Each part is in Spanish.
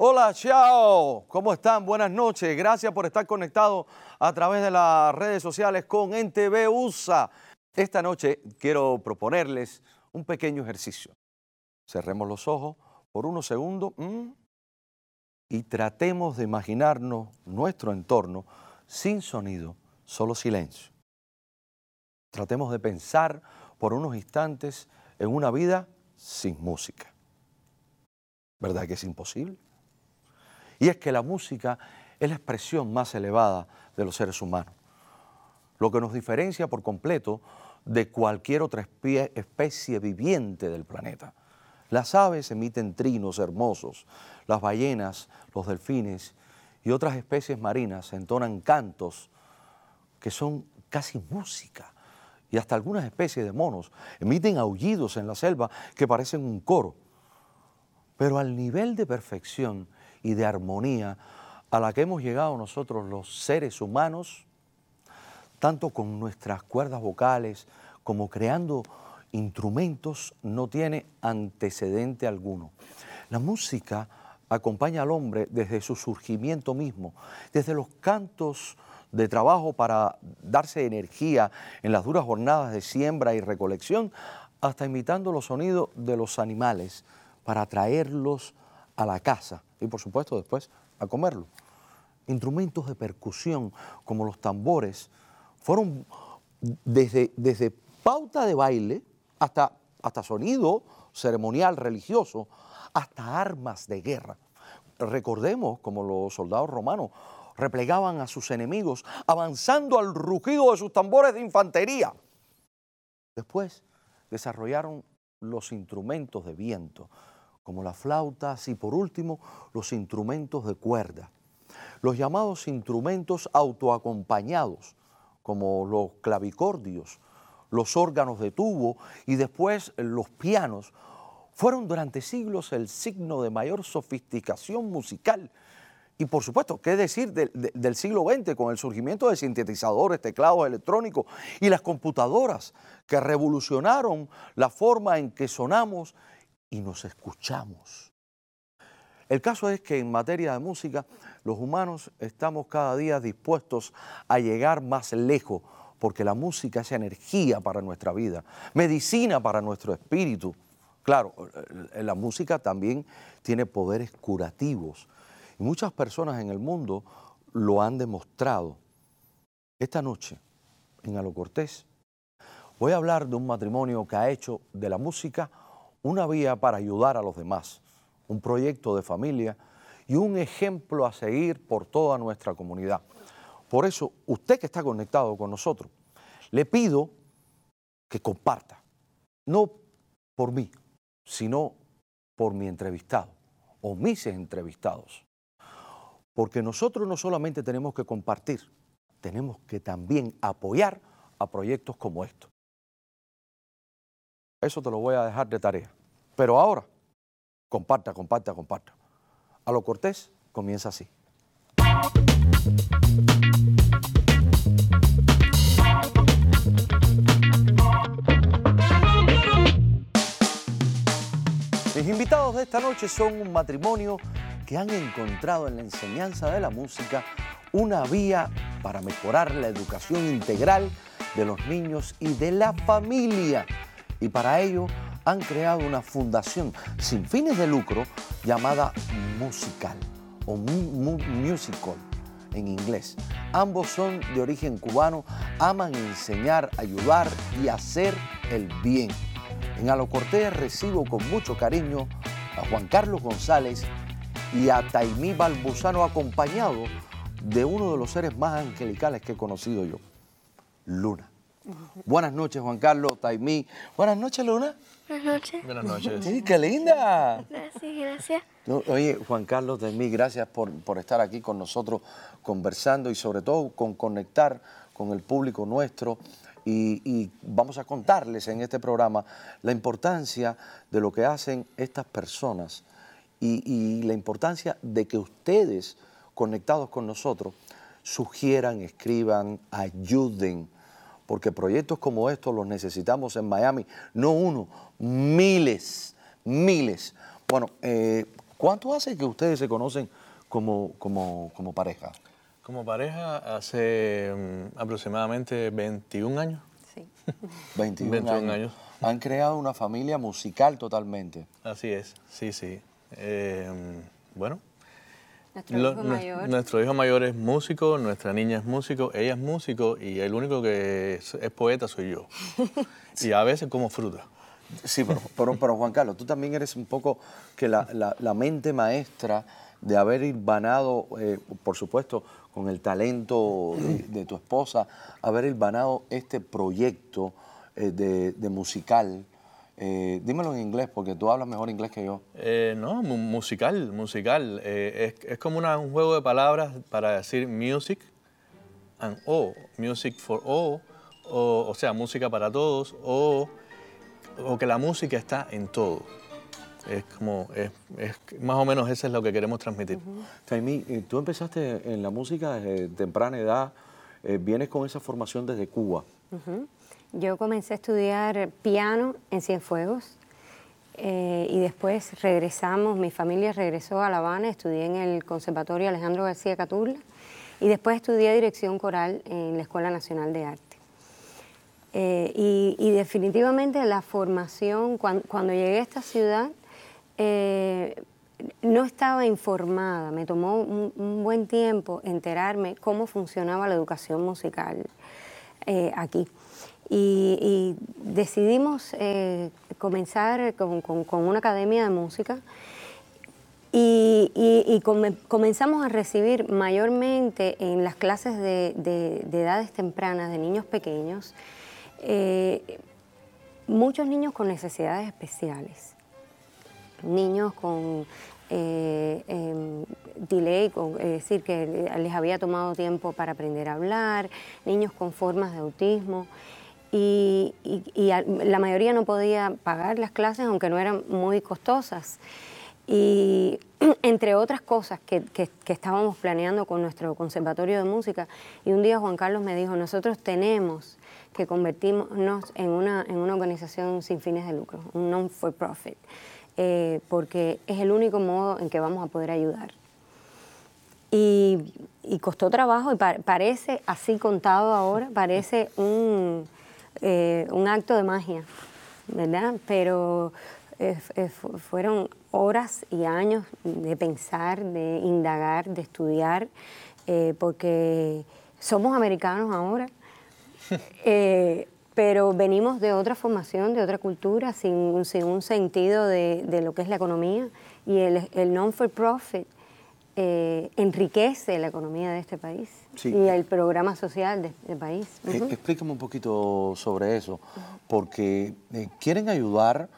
Hola, chao. ¿Cómo están? Buenas noches. Gracias por estar conectados a través de las redes sociales con NTV USA. Esta noche quiero proponerles un pequeño ejercicio. Cerremos los ojos por unos segundos y tratemos de imaginarnos nuestro entorno sin sonido, solo silencio. Tratemos de pensar por unos instantes en una vida sin música. ¿Verdad que es imposible? Y es que la música es la expresión más elevada de los seres humanos, lo que nos diferencia por completo de cualquier otra especie viviente del planeta. Las aves emiten trinos hermosos, las ballenas, los delfines y otras especies marinas entonan cantos que son casi música. Y hasta algunas especies de monos emiten aullidos en la selva que parecen un coro. Pero al nivel de perfección y de armonía a la que hemos llegado nosotros los seres humanos, tanto con nuestras cuerdas vocales como creando instrumentos, no tiene antecedente alguno. La música acompaña al hombre desde su surgimiento mismo, desde los cantos de trabajo para darse energía en las duras jornadas de siembra y recolección, hasta imitando los sonidos de los animales para traerlos a la casa y por supuesto después a comerlo. Instrumentos de percusión como los tambores fueron desde, desde pauta de baile hasta, hasta sonido ceremonial religioso, hasta armas de guerra. Recordemos como los soldados romanos replegaban a sus enemigos avanzando al rugido de sus tambores de infantería. Después desarrollaron los instrumentos de viento, como las flautas y por último los instrumentos de cuerda. Los llamados instrumentos autoacompañados, como los clavicordios, los órganos de tubo y después los pianos, fueron durante siglos el signo de mayor sofisticación musical. Y por supuesto, ¿qué decir del, siglo XX con el surgimiento de sintetizadores, teclados electrónicos y las computadoras que revolucionaron la forma en que sonamos y nos escuchamos. El caso es que en materia de música, los humanos estamos cada día dispuestos a llegar más lejos, porque la música es energía para nuestra vida, medicina para nuestro espíritu. Claro, la música también tiene poderes curativos y muchas personas en el mundo lo han demostrado. Esta noche, en Alo Cortés, voy a hablar de un matrimonio que ha hecho de la música una vía para ayudar a los demás, un proyecto de familia y un ejemplo a seguir por toda nuestra comunidad. Por eso, usted que está conectado con nosotros, le pido que comparta, no por mí, sino por mi entrevistado o mis entrevistados. Porque nosotros no solamente tenemos que compartir, tenemos que también apoyar a proyectos como estos. Eso te lo voy a dejar de tarea. Pero ahora, comparta, comparta, comparta. A lo cortés comienza así. Mis invitados de esta noche son un matrimonio que han encontrado en la enseñanza de la música una vía para mejorar la educación integral de los niños y de la familia y para ello han creado una fundación sin fines de lucro llamada Musical o Musical en inglés. Ambos son de origen cubano, aman enseñar, ayudar y hacer el bien. En Alocortés recibo con mucho cariño a Juan Carlos González y a Taimí Balbuzano acompañado de uno de los seres más angelicales que he conocido yo, Luna. Buenas noches, Juan Carlos, Taimí. Buenas noches, Luna. Buenas noches. Buenas noches. Sí, qué linda. Gracias, gracias. Oye, Juan Carlos, Taimí, gracias por, estar aquí con nosotros conversando y sobre todo con conectar con el público nuestro. Y, vamos a contarles en este programa la importancia de lo que hacen estas personas y, y la importancia de que ustedes, conectados con nosotros, sugieran, escriban, ayuden porque proyectos como estos los necesitamos en Miami, no uno, miles, miles. Bueno, eh, ¿Cuánto hace que ustedes se conocen como, como, como pareja? Como pareja hace mm, aproximadamente 21 años. Sí. 21, 21 años. años. Han creado una familia musical totalmente. Así es, sí, sí. Eh, bueno, Nuestro lo- hijo mayor. nuestro hijo mayor es músico, nuestra niña es músico, ella es músico y el único que es, es poeta soy yo. Y a veces como fruta. Sí, pero, pero, pero, Juan Carlos, tú también eres un poco que la, la- la mente maestra de haber hilvanado, eh, por supuesto, con el talento de, de tu esposa, haber hilvanado este proyecto eh, de, de musical. Eh, dímelo en inglés, porque tú hablas mejor inglés que yo. Eh, no, mu- musical, musical. Eh, es, es como una- un juego de palabras para decir music and all, music for all, o, o sea, música para todos, o, o que la música está en todo. Es como, es, es- más o menos eso es lo que queremos transmitir. Taimí, eh, tú empezaste en la música desde temprana edad, eh, vienes con esa formación desde Cuba. Yo comencé a estudiar piano en Cienfuegos eh, y después regresamos, mi familia regresó a La Habana, estudié en el Conservatorio Alejandro García Caturla y después estudié dirección coral en la Escuela Nacional de Arte. Eh, y, definitivamente la formación, cuan- cuando llegué a esta ciudad, eh, no estaba informada, me tomó un, buen tiempo enterarme cómo funcionaba la educación musical aquí. Y, decidimos eh, comenzar con, con- una academia de música y, y- y come- comenzamos a recibir mayormente en las clases de, de- de edades tempranas, de niños pequeños, eh, muchos niños con necesidades especiales, niños con eh, em, delay, con- es decir, que les había tomado tiempo para aprender a hablar, niños con formas de autismo. Y, y- y a- la mayoría no podía pagar las clases, aunque no eran muy costosas. Y entre otras cosas que, que- que estábamos planeando con nuestro conservatorio de música, y un día Juan Carlos me dijo, nosotros tenemos que convertirnos en una, en una organización sin fines de lucro, un non-for-profit, eh, porque es el único modo en que vamos a poder ayudar. Y, y costó trabajo y pa- parece, así contado ahora, parece un, eh, un acto de magia, ¿verdad? Pero eh, eh, fu- fueron horas y años de pensar, de indagar, de estudiar, eh, porque somos americanos ahora, pero venimos de otra formación, de otra cultura, sin, un- sin un sentido de, de lo que es la economía. Y el, el non-for-profit eh, enriquece la economía de este país Sí. y el programa social de- del país. Eh, Ujú. explícame un poquito sobre eso, porque eh, quieren ayudar,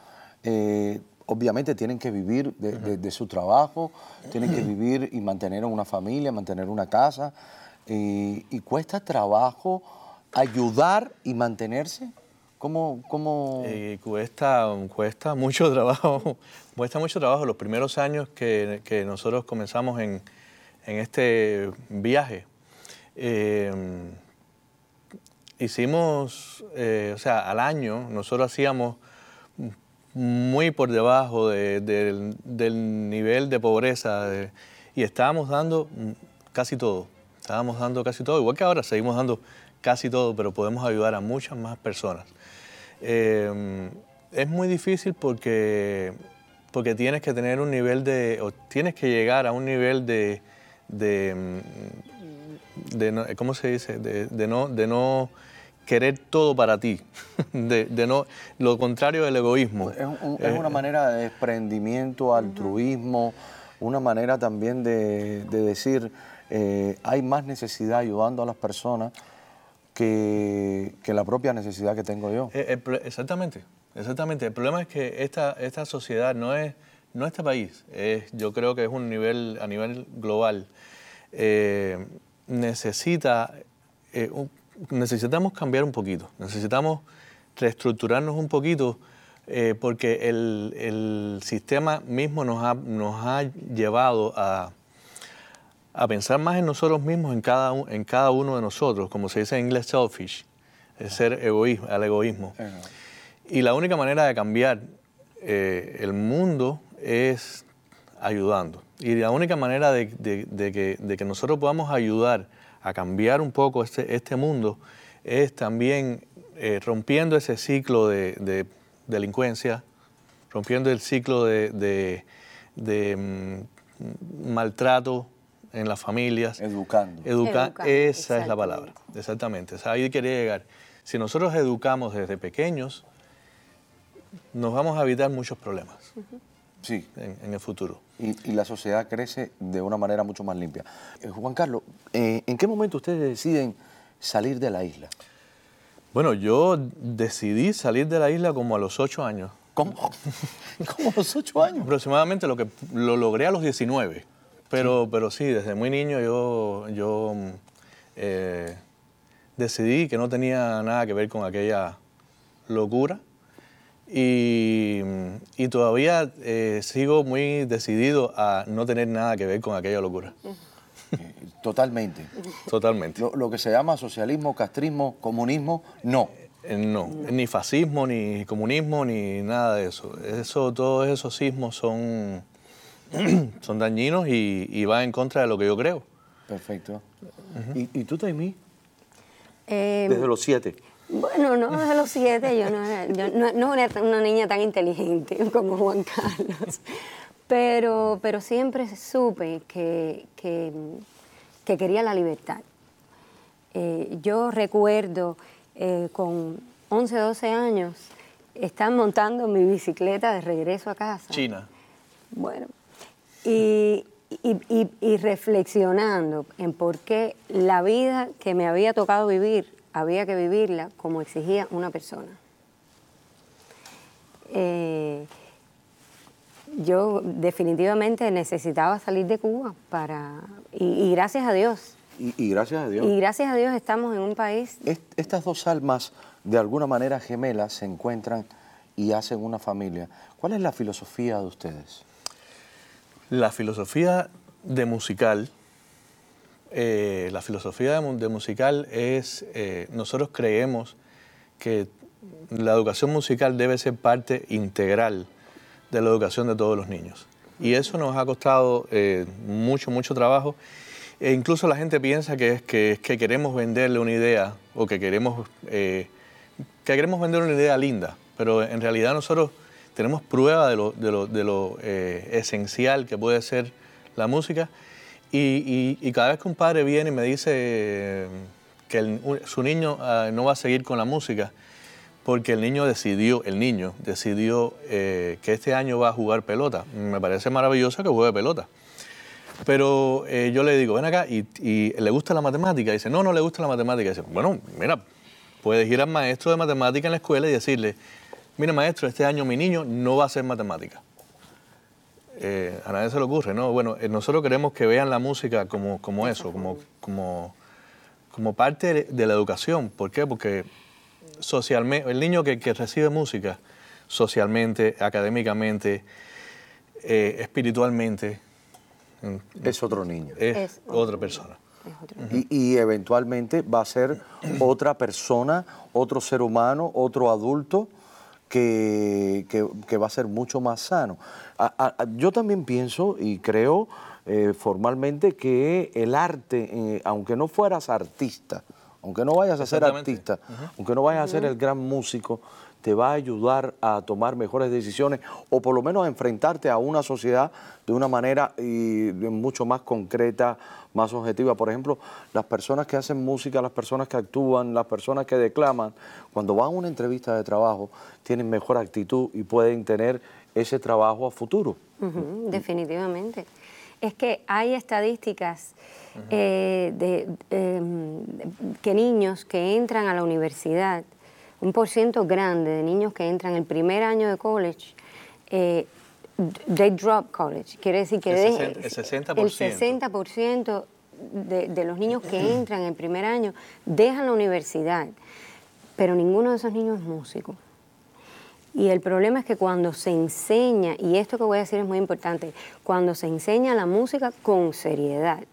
eh, obviamente tienen que vivir de, de- de su trabajo, tienen que vivir y mantener una familia, mantener una casa, eh, y cuesta trabajo ayudar y mantenerse. Y cuesta, cuesta mucho trabajo, cuesta mucho trabajo. Los primeros años que, que nosotros comenzamos en, en este viaje, eh, hicimos, eh, o sea, al año nosotros hacíamos muy por debajo de- del, del nivel de pobreza y estábamos dando casi todo, estábamos dando casi todo, igual que ahora seguimos dando casi todo, pero podemos ayudar a muchas más personas. Eh, es muy difícil porque, porque tienes que tener un nivel de, o tienes que llegar a un nivel de, de, mm, de no- ¿cómo se dice? De, de no, de no querer todo para ti, de, de no, lo contrario del egoísmo. Es, un- es Eh, una manera de desprendimiento, altruismo, una manera también de, de decir, eh, hay más necesidad ayudando a las personas que, la propia necesidad que tengo yo. Eh, exactamente, exactamente. El problema es que esta, sociedad no es, no este país, yo creo que es un nivel, a nivel global. Eh, necesita, necesitamos cambiar un poquito, necesitamos reestructurarnos un poquito porque el, el sistema mismo nos ha, nos ha llevado a, a pensar más en nosotros mismos, en cada, u- en cada uno de nosotros, como se dice en inglés selfish, es ser egoísmo, al egoísmo. Y la única manera de cambiar eh, el mundo es ayudando. Y la única manera de, que, nosotros podamos ayudar a cambiar un poco este, este mundo es también eh, rompiendo ese ciclo de, delincuencia, rompiendo el ciclo de, mm, maltrato en las familias. Educando. Educar, esa es la palabra, exactamente. ahí quería llegar. Si nosotros educamos desde pequeños, nos vamos a evitar muchos problemas sí. en, el futuro. Y, la sociedad crece de una manera mucho más limpia. Eh, Juan Carlos, eh, ¿en qué momento ustedes deciden salir de la isla? Bueno, yo decidí salir de la isla como a los ocho años. ¿Cómo? ¿Cómo a los ocho años? Aproximadamente lo que lo logré a los 19. Pero sí, pero sí desde muy niño yo, yo eh, decidí que no tenía nada que ver con aquella locura y, todavía eh, sigo muy decidido a no tener nada que ver con aquella locura. Totalmente. Totalmente. Lo, que se llama socialismo, castrismo, comunismo, no. Eh, no, ni fascismo, ni comunismo, ni nada de eso. eso todos esos sismos son, son dañinos y, y van en contra de lo que yo creo. Perfecto. ¿Y, ¿Y, tú, Taimí? Eh, Desde los siete. Bueno, no, desde los siete yo no era, no, era una niña tan inteligente como Juan Carlos, pero, pero siempre supe que, que, quería la libertad. Eh, yo recuerdo eh, con 11, 12 años estar montando mi bicicleta de regreso a casa. China. Bueno, y, y, y reflexionando en por qué la vida que me había tocado vivir había que vivirla como exigía una persona. Eh, yo definitivamente necesitaba salir de Cuba para y, gracias a Dios. Y, gracias a Dios. Y gracias a Dios estamos en un país. estas dos almas, de alguna manera gemelas, se encuentran y hacen una familia. ¿Cuál es la filosofía de ustedes? La filosofía de musical eh, la filosofía de, musical es, eh, nosotros creemos que la educación musical debe ser parte integral de la educación de todos los niños. Y eso nos ha costado eh, mucho, mucho trabajo. E incluso la gente piensa que es que, queremos venderle una idea o que queremos, que queremos vender una idea linda, pero en realidad nosotros tenemos prueba de lo, de lo, de lo esencial que puede ser la música y, cada vez que un padre viene y me dice que su niño ah, no va a seguir con la música, porque el niño decidió, el niño decidió eh, que este año va a jugar pelota. Me parece maravilloso que juegue pelota. Pero eh, yo le digo, ven acá, y, le gusta la matemática. dice, no, no le gusta la matemática. dice, bueno, mira, puedes ir al maestro de matemática en la escuela y decirle, mira maestro, este año mi niño no va a hacer matemática. Eh, a nadie se le ocurre, ¿no? Bueno, eh, nosotros queremos que vean la música como, como eso, como, como, como parte de la educación. ¿Por qué? Porque socialmente, el niño que, recibe música, socialmente, académicamente, eh, espiritualmente, es otro niño. Es, otra persona. y, eventualmente va a ser otra persona, otro ser humano, otro adulto que, va a ser mucho más sano. yo también pienso y creo eh, formalmente que el arte, eh, aunque no fueras artista, aunque no vayas a ser artista, aunque no vayas a ser el gran músico, te va a ayudar a tomar mejores decisiones o por lo menos a enfrentarte a una sociedad de una manera y mucho más concreta, más objetiva. Por ejemplo, las personas que hacen música, las personas que actúan, las personas que declaman, cuando van a una entrevista de trabajo, tienen mejor actitud y pueden tener ese trabajo a futuro. definitivamente. Es que hay estadísticas eh, de, em, que niños que entran a la universidad, un por ciento grande de niños que entran el primer año de college, eh, they drop college. Quiere decir que el, 60%, el 60% de, de, los niños que entran en el primer año dejan la universidad, pero ninguno de esos niños es músico. Y el problema es que cuando se enseña, y esto que voy a decir es muy importante, cuando se enseña la música con seriedad,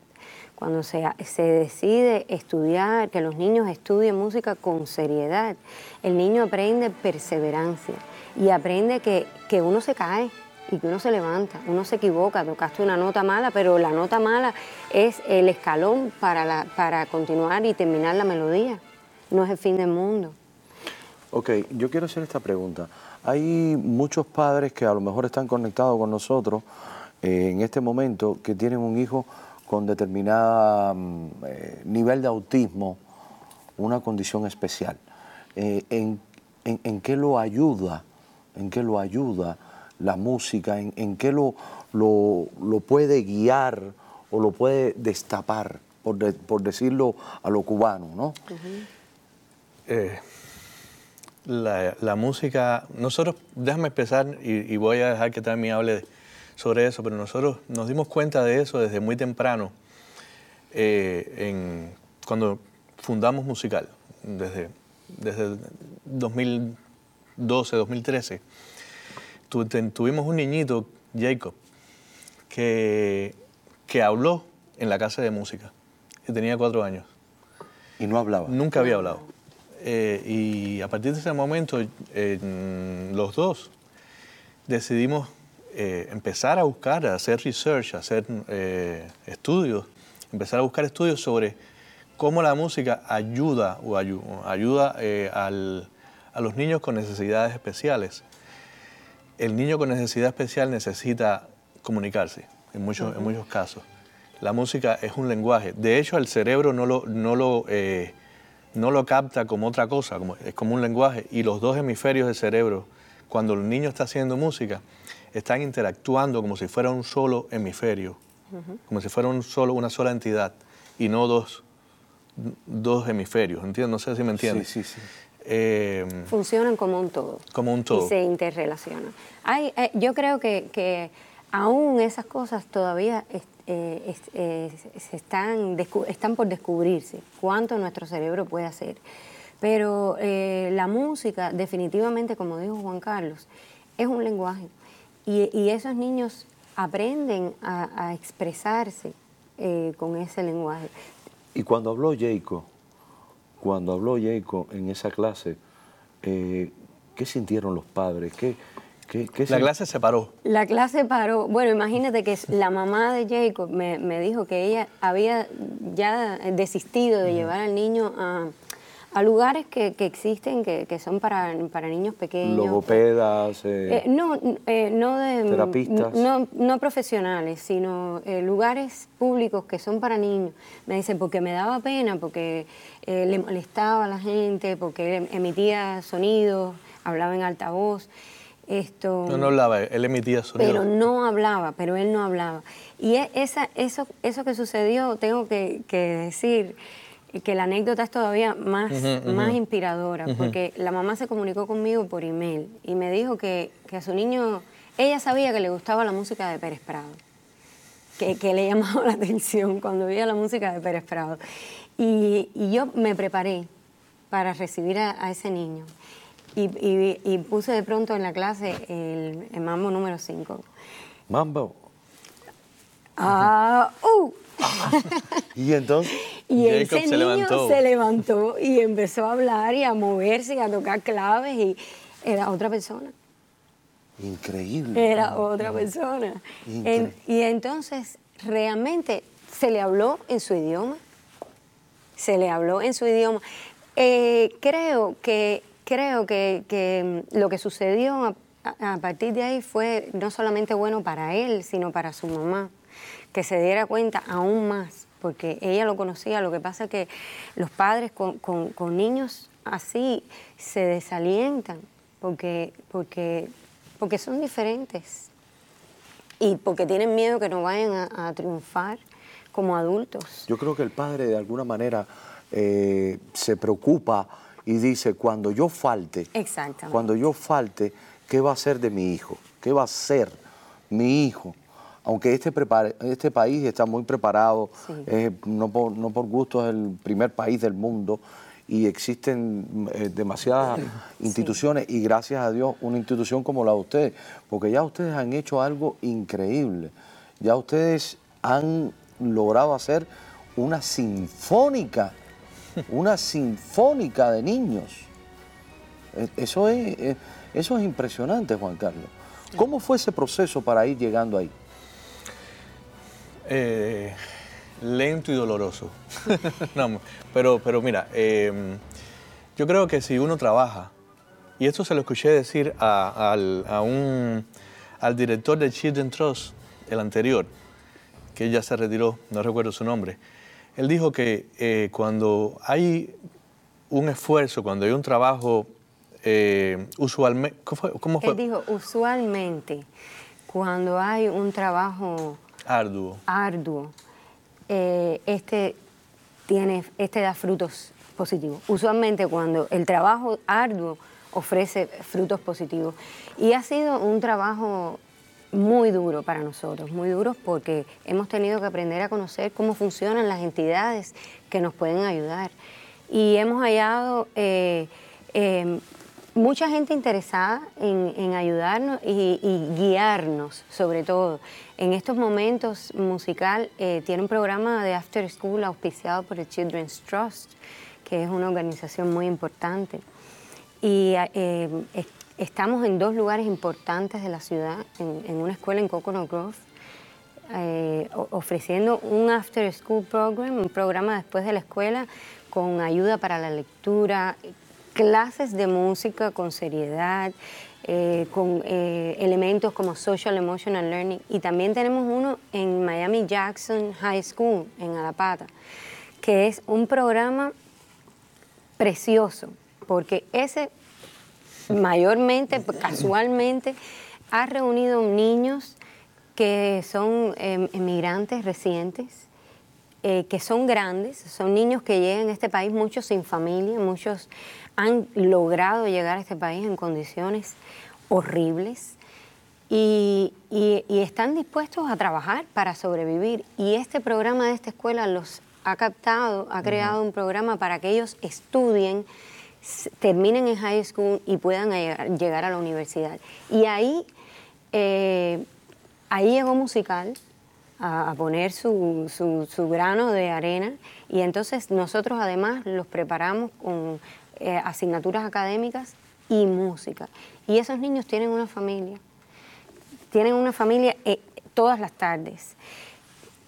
cuando se, se, decide estudiar, que los niños estudien música con seriedad, el niño aprende perseverancia y aprende que, uno se cae, y que uno se levanta, uno se equivoca, tocaste una nota mala, pero la nota mala es el escalón para, para continuar y terminar la melodía, no es el fin del mundo. Ok, yo quiero hacer esta pregunta. Hay muchos padres que a lo mejor están conectados con nosotros eh, en este momento que tienen un hijo con determinada mm, eh, nivel de autismo, una condición especial. Eh, en, qué lo ayuda? ¿En qué lo ayuda la música? ¿En, qué lo, lo, puede guiar o lo puede destapar, por, decirlo a lo cubano, ¿no? la, música, nosotros, déjame empezar y, voy a dejar que también hable sobre eso, pero nosotros nos dimos cuenta de eso desde muy temprano, eh, cuando fundamos Musical, desde, desde 2012, 2013. tuvimos un niñito, Jacob, que, que habló en la casa de música, que tenía cuatro años. ¿Y no hablaba? Nunca había hablado. Eh, y a partir de ese momento, los dos decidimos eh, empezar a buscar, a hacer research, a hacer eh, estudios, empezar a buscar estudios sobre cómo la música ayuda o ayuda a los niños con necesidades especiales. El niño con necesidad especial necesita comunicarse en muchos, en muchos casos. La música es un lenguaje. De hecho, el cerebro no lo, no lo no lo capta como otra cosa, como, es como un lenguaje, y los dos hemisferios del cerebro, cuando el niño está haciendo música, están interactuando como si fuera un solo hemisferio, como si fuera un solo, una sola entidad, y no dos, dos hemisferios, ¿entiendes? No sé si me entiendes. Sí, sí, sí. Eh, Funcionan como un todo. Como un todo. Y se interrelacionan. Hay, eh, yo creo que, que, aún esas cosas todavía eh, eh, están, están por descubrirse, cuánto nuestro cerebro puede hacer. Pero eh, la música, definitivamente, como dijo Juan Carlos, es un lenguaje. Y, esos niños aprenden a, expresarse con ese lenguaje. Y cuando habló Jacob, cuando habló Jacob en esa clase, ¿qué sintieron los padres? ¿Qué, la clase se paró. La clase paró. Bueno, imagínate que la mamá de Jacob me, dijo que ella había ya desistido de llevar al niño a, lugares que, existen, que, son para, para niños pequeños. Logopedas. Eh, eh, no, eh, no de... Terapistas. No, no profesionales, sino lugares públicos que son para niños. Me dice, porque me daba pena, porque le molestaba a la gente, porque emitía sonidos, hablaba en altavoz. Esto, no, no hablaba, él emitía sonido. Pero no hablaba, pero él no hablaba. Y e, esa, eso, eso que sucedió, tengo que, decir que la anécdota es todavía más, más inspiradora, porque la mamá se comunicó conmigo por email y me dijo que, a su niño, ella sabía que le gustaba la música de Pérez Prado, que, le llamaba la atención cuando oía la música de Pérez Prado. Y, yo me preparé para recibir a ese niño. Y, puse de pronto en la clase el, mambo número 5. Mambo. Ah, uh. y entonces. Y ese niño se levantó. y empezó a hablar y a moverse y a tocar claves y era otra persona. Increíble. Era otra persona. y entonces realmente se le habló en su idioma. Se le habló en su idioma. Eh, creo que creo que, mm, lo que sucedió a, partir de ahí fue no solamente bueno para él, sino para su mamá, que se diera cuenta aún más, porque ella lo conocía, lo que pasa es que los padres con, niños así se desalientan, porque, porque, porque son diferentes y porque tienen miedo que no vayan a, triunfar como adultos. Yo creo que el padre de alguna manera eh, se preocupa y dice, cuando yo falte, cuando yo falte, ¿qué va a ser de mi hijo? ¿Qué va a ser mi hijo? Aunque este, este país está muy preparado, no, por, no por gusto es el primer país del mundo y existen eh, demasiadas instituciones y gracias a Dios una institución como la de ustedes, porque ya ustedes han hecho algo increíble, ya ustedes han logrado hacer una sinfónica una sinfónica de niños. E, eso es, e, eso es impresionante, Juan Carlos. ¿Cómo fue ese proceso para ir llegando ahí? Eh, lento y doloroso. pero, pero mira, em, yo creo que si uno trabaja, y esto se lo escuché decir a, un, al director de Children Trust, el anterior, que ya se retiró, no recuerdo su nombre, él dijo que eh, cuando hay un esfuerzo, cuando hay un trabajo eh, usualmente, ¿cómo fue? Él dijo, usualmente, cuando hay un trabajo arduo, arduo eh, este, tiene, este da frutos positivos. Usualmente cuando el trabajo arduo ofrece frutos positivos. Y ha sido un trabajo muy duro para nosotros, muy duro porque hemos tenido que aprender a conocer cómo funcionan las entidades que nos pueden ayudar. Y hemos hallado eh, eh, mucha gente interesada en, ayudarnos y, guiarnos, sobre todo. En estos momentos, Musical eh, tiene un programa de After School auspiciado por el Children's Trust, que es una organización muy importante. Y eh, estamos en dos lugares importantes de la ciudad, en, una escuela en Coconut Grove, eh, ofreciendo un After School Program, un programa después de la escuela con ayuda para la lectura, clases de música con seriedad, eh, con eh, elementos como Social Emotional Learning. Y también tenemos uno en Miami Jackson High School, en Alapata, que es un programa precioso, porque ese mayormente, casualmente, ha reunido niños que son em, emigrantes recientes, eh, que son grandes, son niños que llegan a este país, muchos sin familia, muchos han logrado llegar a este país en condiciones horribles y, están dispuestos a trabajar para sobrevivir. Y este programa de esta escuela los ha captado, ha creado un programa para que ellos estudien, terminen en high school y puedan llegar, a la universidad. Y ahí, eh, ahí llegó musical, a, poner su, su, grano de arena y entonces nosotros además los preparamos con eh, asignaturas académicas y música. Y esos niños tienen una familia, tienen una familia eh, todas las tardes.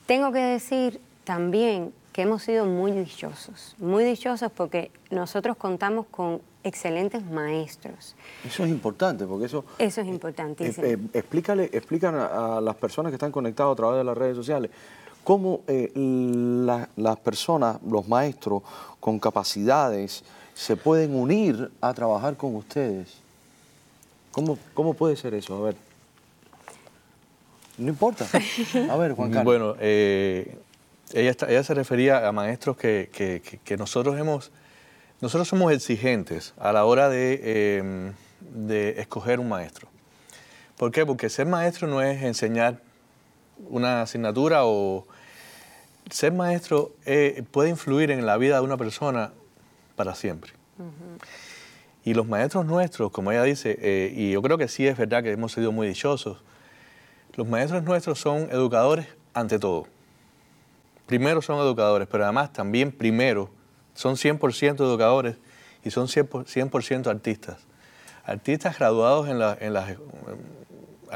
Tengo que decir también que hemos sido muy dichosos, muy dichosos porque nosotros contamos con excelentes maestros. Eso es importante, porque eso... Eso es importantísimo. Eh, explícale, explícan a, las personas que están conectadas a través de las redes sociales cómo las personas, los maestros con capacidades, se pueden unir a trabajar con ustedes. ¿Cómo, cómo puede ser eso? A ver. No importa. A ver, Juan Carlos. Bueno, ella, ella, se refería a maestros que, que, nosotros hemos... Nosotros somos exigentes a la hora de, em, de escoger un maestro. ¿Por qué? Porque ser maestro no es enseñar una asignatura o ser maestro eh, puede influir en la vida de una persona para siempre. Y los maestros nuestros, como ella dice, eh, y yo creo que sí es verdad que hemos sido muy dichosos, los maestros nuestros son educadores ante todo. Primero son educadores, pero además también primero son 100% educadores y son 100%, artistas. Artistas graduados en, la, en las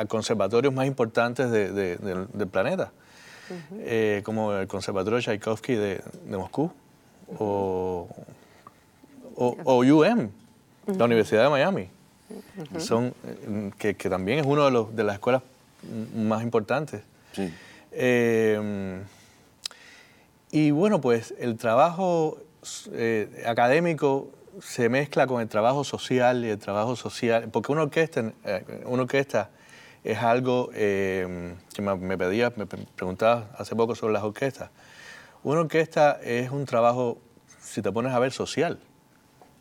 conservatorios más importantes del planeta, eh, como el Conservatorio Tchaikovsky de, de Moscú o o, UM, la Universidad de Miami, son, eh, que, también es una de, de las escuelas más importantes. Eh, y bueno, pues el trabajo eh, académico se mezcla con el trabajo social y el trabajo social, porque una orquesta, una orquesta es algo que me, me pedía, me preguntaba hace poco sobre las orquestas. Una orquesta es un trabajo, si te pones a ver, social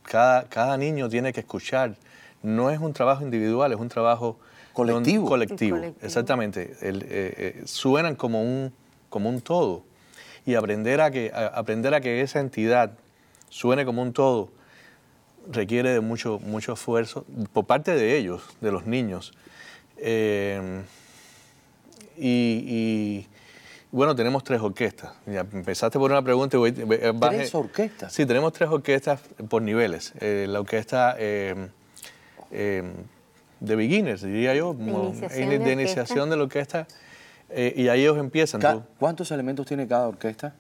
cada, niño tiene que escuchar. No es un trabajo individual, es un trabajo colectivo. colectivo, exactamente. Eh, eh, suenan como un, como un todo. Y aprender a, que, aprender a que esa entidad suene como un todo requiere de mucho, mucho esfuerzo por parte de ellos, de los niños. Eh, y, bueno, tenemos tres orquestas. empezaste por una pregunta y voy, ¿Tres orquestas? Sí, tenemos tres orquestas por niveles. Eh, la orquesta, eh, eh, de beginners, diría yo, De iniciación de, de iniciación de la orquesta. Eh, y ahí ellos empiezan. ¿Cuántos elementos tiene cada orquesta?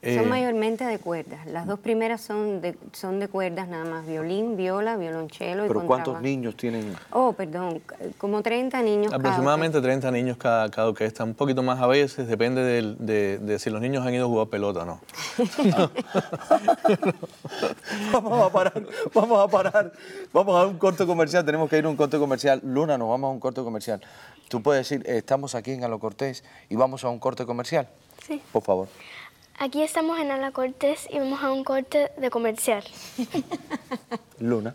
Eh, Son mayormente de cuerdas. Las dos primeras son de, son de cuerdas nada más, violín, viola, violonchelo y ¿Pero cuántos contrabajo. niños tienen? Oh, perdón, como 30 niños cada Aproximadamente 30 niños cada, cada orquesta, un poquito más a veces, depende de, de si los niños han ido a jugar pelota o no. vamos a parar, vamos a parar. Vamos a un corto comercial, tenemos que ir a un corto comercial. Luna, nos vamos a un corte comercial. Tú puedes decir, eh, estamos aquí en Alo Cortés y vamos a un corte comercial. Sí. Por favor. Aquí estamos en Ala Cortés y vamos a un corte de comercial. Luna.